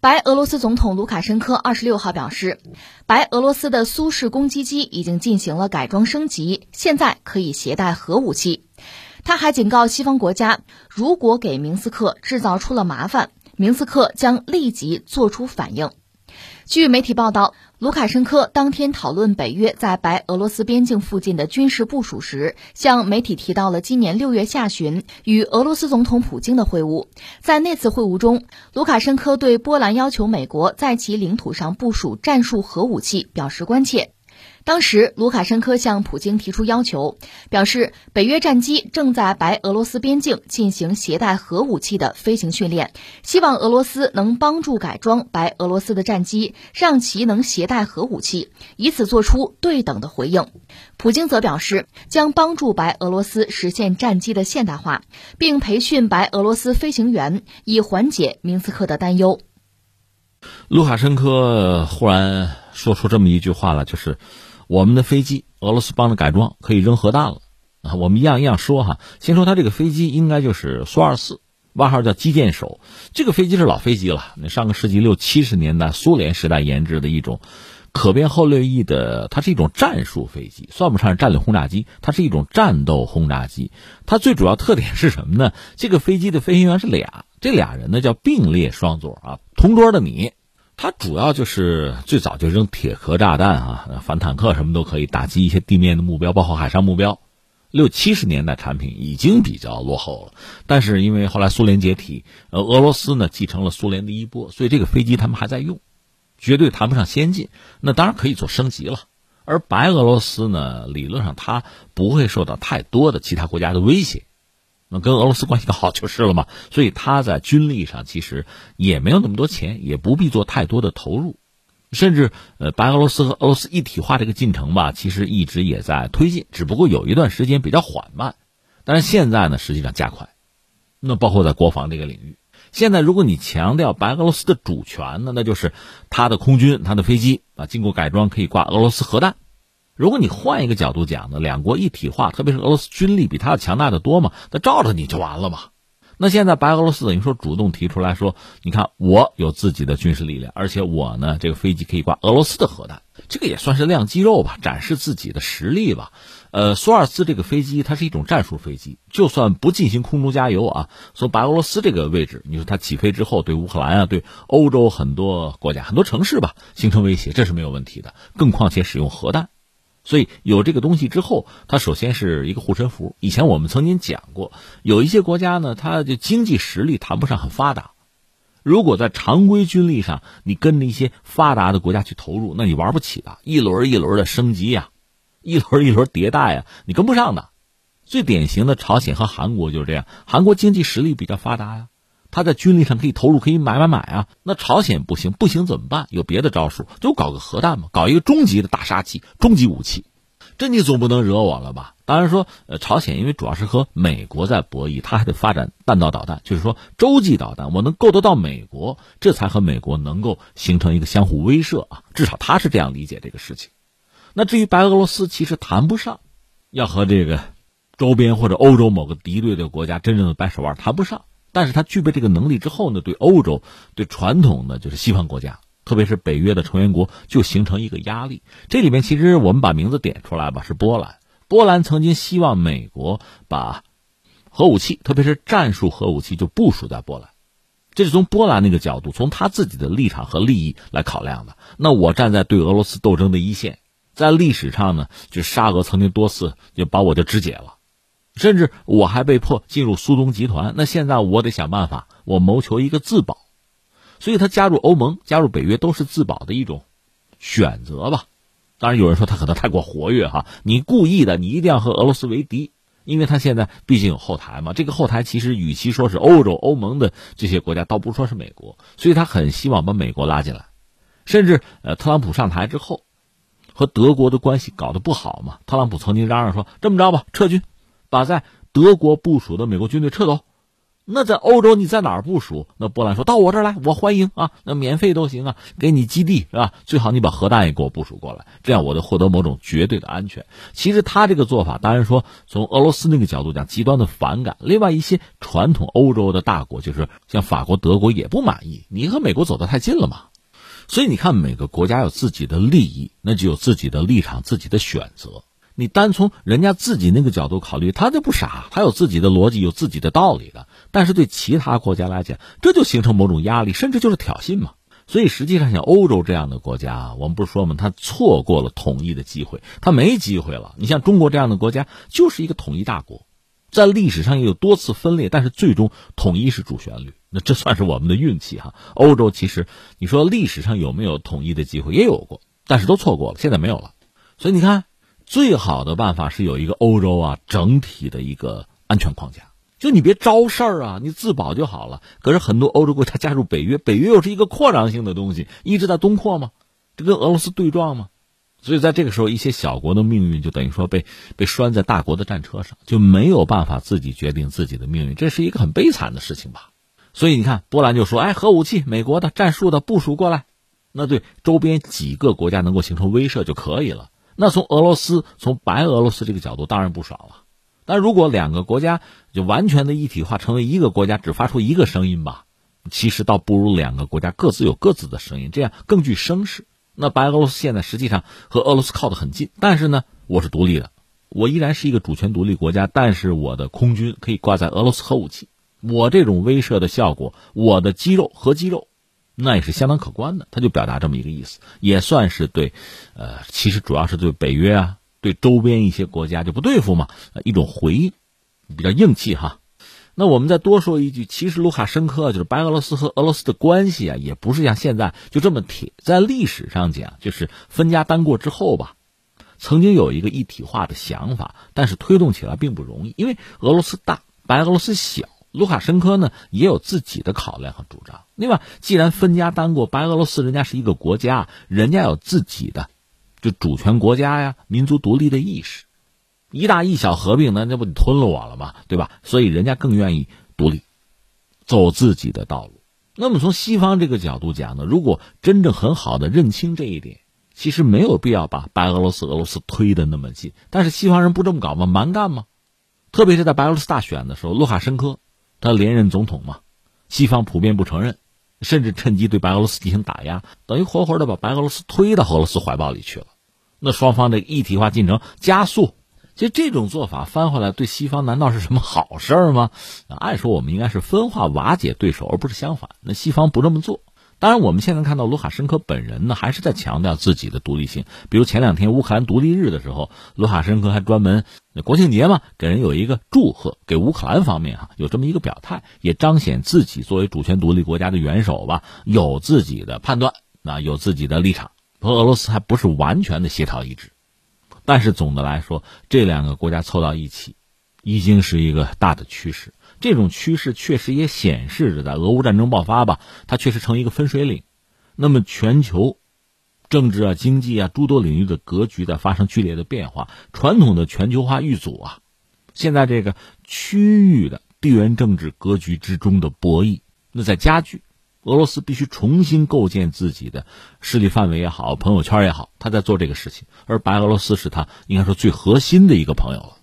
白俄罗斯总统卢卡申科二十六号表示，白俄罗斯的苏式攻击机已经进行了改装升级，现在可以携带核武器。他还警告西方国家，如果给明斯克制造出了麻烦，明斯克将立即做出反应。据媒体报道，卢卡申科当天讨论北约在白俄罗斯边境附近的军事部署时，向媒体提到了今年六月下旬与俄罗斯总统普京的会晤。在那次会晤中，卢卡申科对波兰要求美国在其领土上部署战术核武器表示关切。当时，卢卡申科向普京提出要求，表示北约战机正在白俄罗斯边境进行携带核武器的飞行训练，希望俄罗斯能帮助改装白俄罗斯的战机，让其能携带核武器，以此做出对等的回应。普京则表示，将帮助白俄罗斯实现战机的现代化，并培训白俄罗斯飞行员，以缓解明斯克的担忧。卢卡申科忽然说出这么一句话了，就是。我们的飞机，俄罗斯帮着改装，可以扔核弹了啊！我们一样一样说哈。先说它这个飞机，应该就是苏二四，外号叫击剑手。这个飞机是老飞机了，那上个世纪六七十年代苏联时代研制的一种可变后掠翼的，它是一种战术飞机，算不上是战略轰炸机，它是一种战斗轰炸机。它最主要特点是什么呢？这个飞机的飞行员是俩，这俩人呢叫并列双座啊，同桌的你。它主要就是最早就扔铁壳炸弹啊，反坦克什么都可以打击一些地面的目标，包括海上目标。六七十年代产品已经比较落后了，但是因为后来苏联解体，呃，俄罗斯呢继承了苏联的衣钵，所以这个飞机他们还在用，绝对谈不上先进。那当然可以做升级了。而白俄罗斯呢，理论上它不会受到太多的其他国家的威胁。那跟俄罗斯关系好就是了嘛，所以他在军力上其实也没有那么多钱，也不必做太多的投入，甚至呃，白俄罗斯和俄罗斯一体化这个进程吧，其实一直也在推进，只不过有一段时间比较缓慢，但是现在呢，实际上加快。那包括在国防这个领域，现在如果你强调白俄罗斯的主权呢，那就是他的空军、他的飞机啊，经过改装可以挂俄罗斯核弹。如果你换一个角度讲呢，两国一体化，特别是俄罗斯军力比他要强大的多嘛，那照着你就完了嘛。那现在白俄罗斯等于说主动提出来说，你看我有自己的军事力量，而且我呢这个飞机可以挂俄罗斯的核弹，这个也算是亮肌肉吧，展示自己的实力吧。呃，苏尔斯这个飞机它是一种战术飞机，就算不进行空中加油啊，从白俄罗斯这个位置，你说它起飞之后对乌克兰啊，对欧洲很多国家、很多城市吧形成威胁，这是没有问题的。更况且使用核弹。所以有这个东西之后，它首先是一个护身符。以前我们曾经讲过，有一些国家呢，它的经济实力谈不上很发达。如果在常规军力上，你跟着一些发达的国家去投入，那你玩不起的。一轮一轮的升级呀，一轮一轮迭代呀，你跟不上的。最典型的朝鲜和韩国就是这样，韩国经济实力比较发达呀。他在军力上可以投入，可以买买买啊！那朝鲜不行，不行怎么办？有别的招数，就搞个核弹嘛，搞一个终极的大杀器、终极武器。这你总不能惹我了吧？当然说，呃，朝鲜因为主要是和美国在博弈，他还得发展弹道导弹，就是说洲际导弹，我能够得到美国，这才和美国能够形成一个相互威慑啊。至少他是这样理解这个事情。那至于白俄罗斯，其实谈不上要和这个周边或者欧洲某个敌对的国家真正的掰手腕，谈不上。但是他具备这个能力之后呢，对欧洲、对传统的就是西方国家，特别是北约的成员国，就形成一个压力。这里面其实我们把名字点出来吧，是波兰。波兰曾经希望美国把核武器，特别是战术核武器，就部署在波兰。这是从波兰那个角度，从他自己的立场和利益来考量的。那我站在对俄罗斯斗争的一线，在历史上呢，就沙俄曾经多次就把我就肢解了。甚至我还被迫进入苏东集团，那现在我得想办法，我谋求一个自保，所以他加入欧盟、加入北约都是自保的一种选择吧。当然有人说他可能太过活跃哈，你故意的，你一定要和俄罗斯为敌，因为他现在毕竟有后台嘛。这个后台其实与其说是欧洲、欧盟的这些国家，倒不如说是美国，所以他很希望把美国拉进来。甚至呃，特朗普上台之后，和德国的关系搞得不好嘛，特朗普曾经嚷嚷说：“这么着吧，撤军。”把在德国部署的美国军队撤走，那在欧洲你在哪儿部署？那波兰说到我这儿来，我欢迎啊，那免费都行啊，给你基地是吧？最好你把核弹也给我部署过来，这样我就获得某种绝对的安全。其实他这个做法，当然说从俄罗斯那个角度讲，极端的反感。另外一些传统欧洲的大国，就是像法国、德国也不满意，你和美国走得太近了嘛。所以你看，每个国家有自己的利益，那就有自己的立场、自己的选择。你单从人家自己那个角度考虑，他就不傻，他有自己的逻辑，有自己的道理的。但是对其他国家来讲，这就形成某种压力，甚至就是挑衅嘛。所以实际上，像欧洲这样的国家，我们不是说吗？他错过了统一的机会，他没机会了。你像中国这样的国家，就是一个统一大国，在历史上也有多次分裂，但是最终统一是主旋律。那这算是我们的运气哈。欧洲其实你说历史上有没有统一的机会，也有过，但是都错过了，现在没有了。所以你看。最好的办法是有一个欧洲啊整体的一个安全框架，就你别招事儿啊，你自保就好了。可是很多欧洲国家加入北约，北约又是一个扩张性的东西，一直在东扩嘛，这跟俄罗斯对撞嘛，所以在这个时候，一些小国的命运就等于说被被拴在大国的战车上，就没有办法自己决定自己的命运，这是一个很悲惨的事情吧。所以你看，波兰就说：“哎，核武器，美国的战术的部署过来，那对周边几个国家能够形成威慑就可以了。”那从俄罗斯、从白俄罗斯这个角度当然不爽了，但如果两个国家就完全的一体化，成为一个国家，只发出一个声音吧，其实倒不如两个国家各自有各自的声音，这样更具声势。那白俄罗斯现在实际上和俄罗斯靠得很近，但是呢，我是独立的，我依然是一个主权独立国家，但是我的空军可以挂在俄罗斯核武器，我这种威慑的效果，我的肌肉核肌肉。那也是相当可观的，他就表达这么一个意思，也算是对，呃，其实主要是对北约啊，对周边一些国家就不对付嘛，一种回应，比较硬气哈。那我们再多说一句，其实卢卡申科就是白俄罗斯和俄罗斯的关系啊，也不是像现在就这么铁。在历史上讲，就是分家单过之后吧，曾经有一个一体化的想法，但是推动起来并不容易，因为俄罗斯大，白俄罗斯小。卢卡申科呢也有自己的考量和主张。另外，既然分家单过，白俄罗斯人家是一个国家，人家有自己的就主权国家呀、民族独立的意识。一大一小合并，那那不你吞了我了吗？对吧？所以人家更愿意独立，走自己的道路。那么从西方这个角度讲呢，如果真正很好的认清这一点，其实没有必要把白俄罗斯、俄罗斯推得那么近。但是西方人不这么搞吗？蛮干吗？特别是在白俄罗斯大选的时候，卢卡申科。他连任总统嘛，西方普遍不承认，甚至趁机对白俄罗斯进行打压，等于活活的把白俄罗斯推到俄罗斯怀抱里去了。那双方的一体化进程加速，其实这种做法翻回来对西方难道是什么好事吗？按说我们应该是分化瓦解对手，而不是相反。那西方不这么做。当然，我们现在看到卢卡申科本人呢，还是在强调自己的独立性。比如前两天乌克兰独立日的时候，卢卡申科还专门国庆节嘛，给人有一个祝贺，给乌克兰方面哈有这么一个表态，也彰显自己作为主权独立国家的元首吧，有自己的判断，那有自己的立场，和俄罗斯还不是完全的协调一致。但是总的来说，这两个国家凑到一起，已经是一个大的趋势。这种趋势确实也显示着，在俄乌战争爆发吧，它确实成一个分水岭。那么，全球政治啊、经济啊诸多领域的格局在发生剧烈的变化。传统的全球化遇阻啊，现在这个区域的地缘政治格局之中的博弈，那在加剧。俄罗斯必须重新构建自己的势力范围也好，朋友圈也好，他在做这个事情。而白俄罗斯是他应该说最核心的一个朋友了。